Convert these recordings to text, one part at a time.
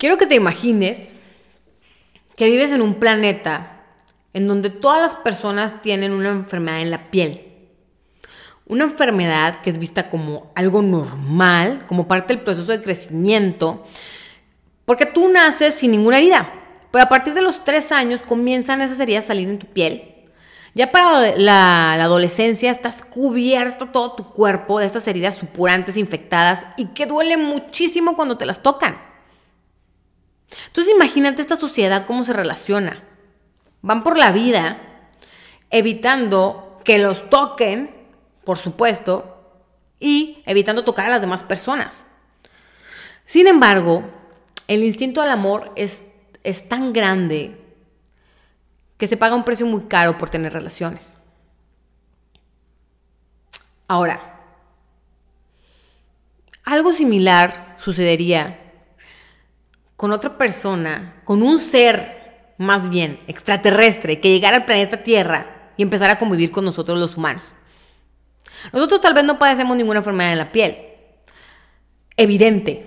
Quiero que te imagines que vives en un planeta en donde todas las personas tienen una enfermedad en la piel. Una enfermedad que es vista como algo normal, como parte del proceso de crecimiento, porque tú naces sin ninguna herida, pero a partir de los tres años comienzan esas heridas a salir en tu piel. Ya para la, adolescencia estás cubierto todo tu cuerpo de estas heridas supurantes, infectadas y que duele muchísimo cuando te las tocan. Imagínate esta sociedad cómo se relaciona. Van por la vida evitando que los toquen, por supuesto, y evitando tocar a las demás personas. Sin embargo, el instinto al amor es, es tan grande que se paga un precio muy caro por tener relaciones. Ahora, algo similar sucedería con otra persona, con un ser más bien extraterrestre que llegara al planeta Tierra y empezara a convivir con nosotros los humanos. Nosotros tal vez no padecemos ninguna enfermedad en la piel, evidente,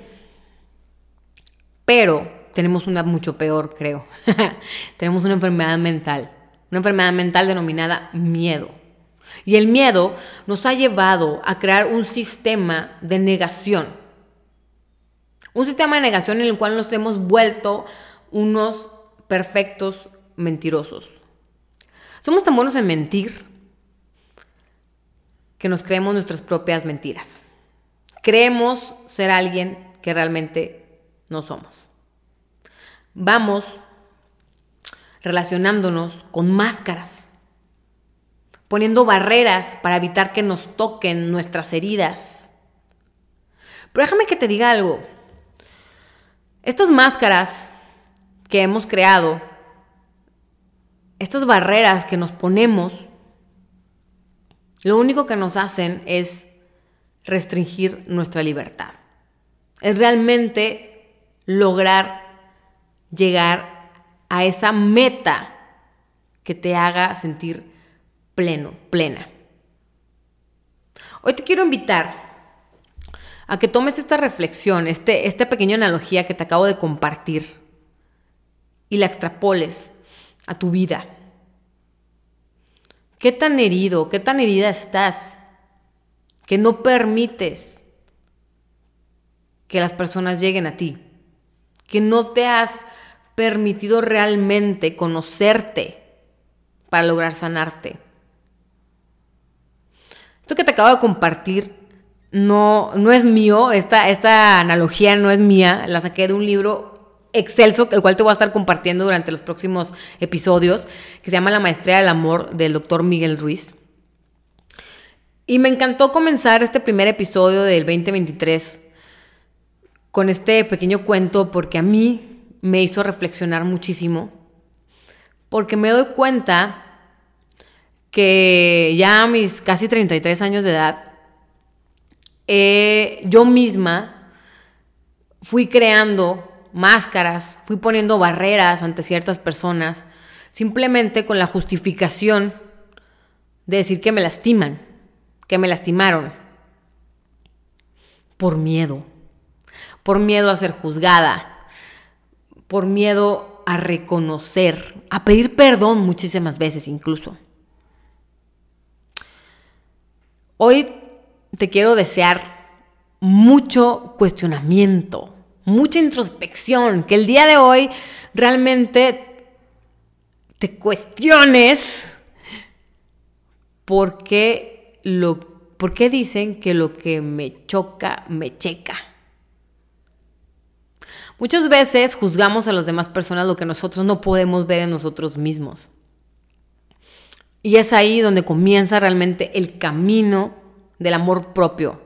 pero tenemos una mucho peor, creo. tenemos una enfermedad mental, una enfermedad mental denominada miedo. Y el miedo nos ha llevado a crear un sistema de negación un sistema de negación en el cual nos hemos vuelto unos perfectos mentirosos. Somos tan buenos en mentir que nos creemos nuestras propias mentiras. Creemos ser alguien que realmente no somos. Vamos relacionándonos con máscaras, poniendo barreras para evitar que nos toquen nuestras heridas. Pero déjame que te diga algo. Estas máscaras que hemos creado, estas barreras que nos ponemos, lo único que nos hacen es restringir nuestra libertad. Es realmente lograr llegar a esa meta que te haga sentir pleno, plena. Hoy te quiero invitar a que tomes esta reflexión, este, esta pequeña analogía que te acabo de compartir y la extrapoles a tu vida. ¿Qué tan herido, qué tan herida estás que no permites que las personas lleguen a ti? Que no te has permitido realmente conocerte para lograr sanarte. Esto que te acabo de compartir no, no es mío, esta, esta analogía no es mía, la saqué de un libro excelso, el cual te voy a estar compartiendo durante los próximos episodios, que se llama La Maestría del Amor del doctor Miguel Ruiz. Y me encantó comenzar este primer episodio del 2023 con este pequeño cuento porque a mí me hizo reflexionar muchísimo, porque me doy cuenta que ya a mis casi 33 años de edad, eh, yo misma fui creando máscaras, fui poniendo barreras ante ciertas personas, simplemente con la justificación de decir que me lastiman, que me lastimaron, por miedo, por miedo a ser juzgada, por miedo a reconocer, a pedir perdón muchísimas veces incluso. Hoy te quiero desear mucho cuestionamiento, mucha introspección, que el día de hoy realmente te cuestiones por qué, lo, por qué dicen que lo que me choca, me checa. Muchas veces juzgamos a las demás personas lo que nosotros no podemos ver en nosotros mismos. Y es ahí donde comienza realmente el camino del amor propio.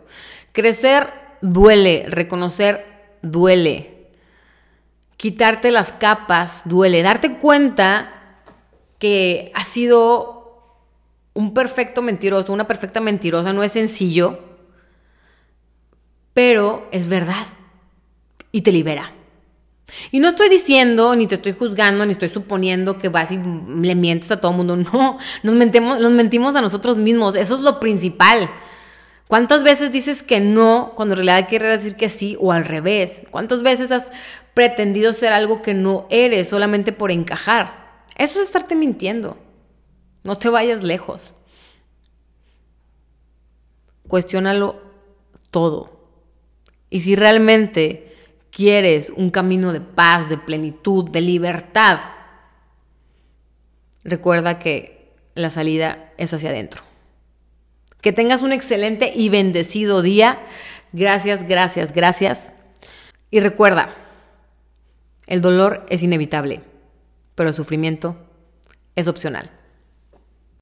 Crecer duele, reconocer duele, quitarte las capas duele, darte cuenta que has sido un perfecto mentiroso, una perfecta mentirosa, no es sencillo, pero es verdad y te libera. Y no estoy diciendo, ni te estoy juzgando, ni estoy suponiendo que vas y le mientes a todo el mundo. No, nos mentimos, nos mentimos a nosotros mismos. Eso es lo principal. ¿Cuántas veces dices que no cuando en realidad quieres decir que sí o al revés? ¿Cuántas veces has pretendido ser algo que no eres solamente por encajar? Eso es estarte mintiendo. No te vayas lejos. Cuestiónalo todo. Y si realmente quieres un camino de paz, de plenitud, de libertad, recuerda que la salida es hacia adentro. Que tengas un excelente y bendecido día. Gracias, gracias, gracias. Y recuerda, el dolor es inevitable, pero el sufrimiento es opcional.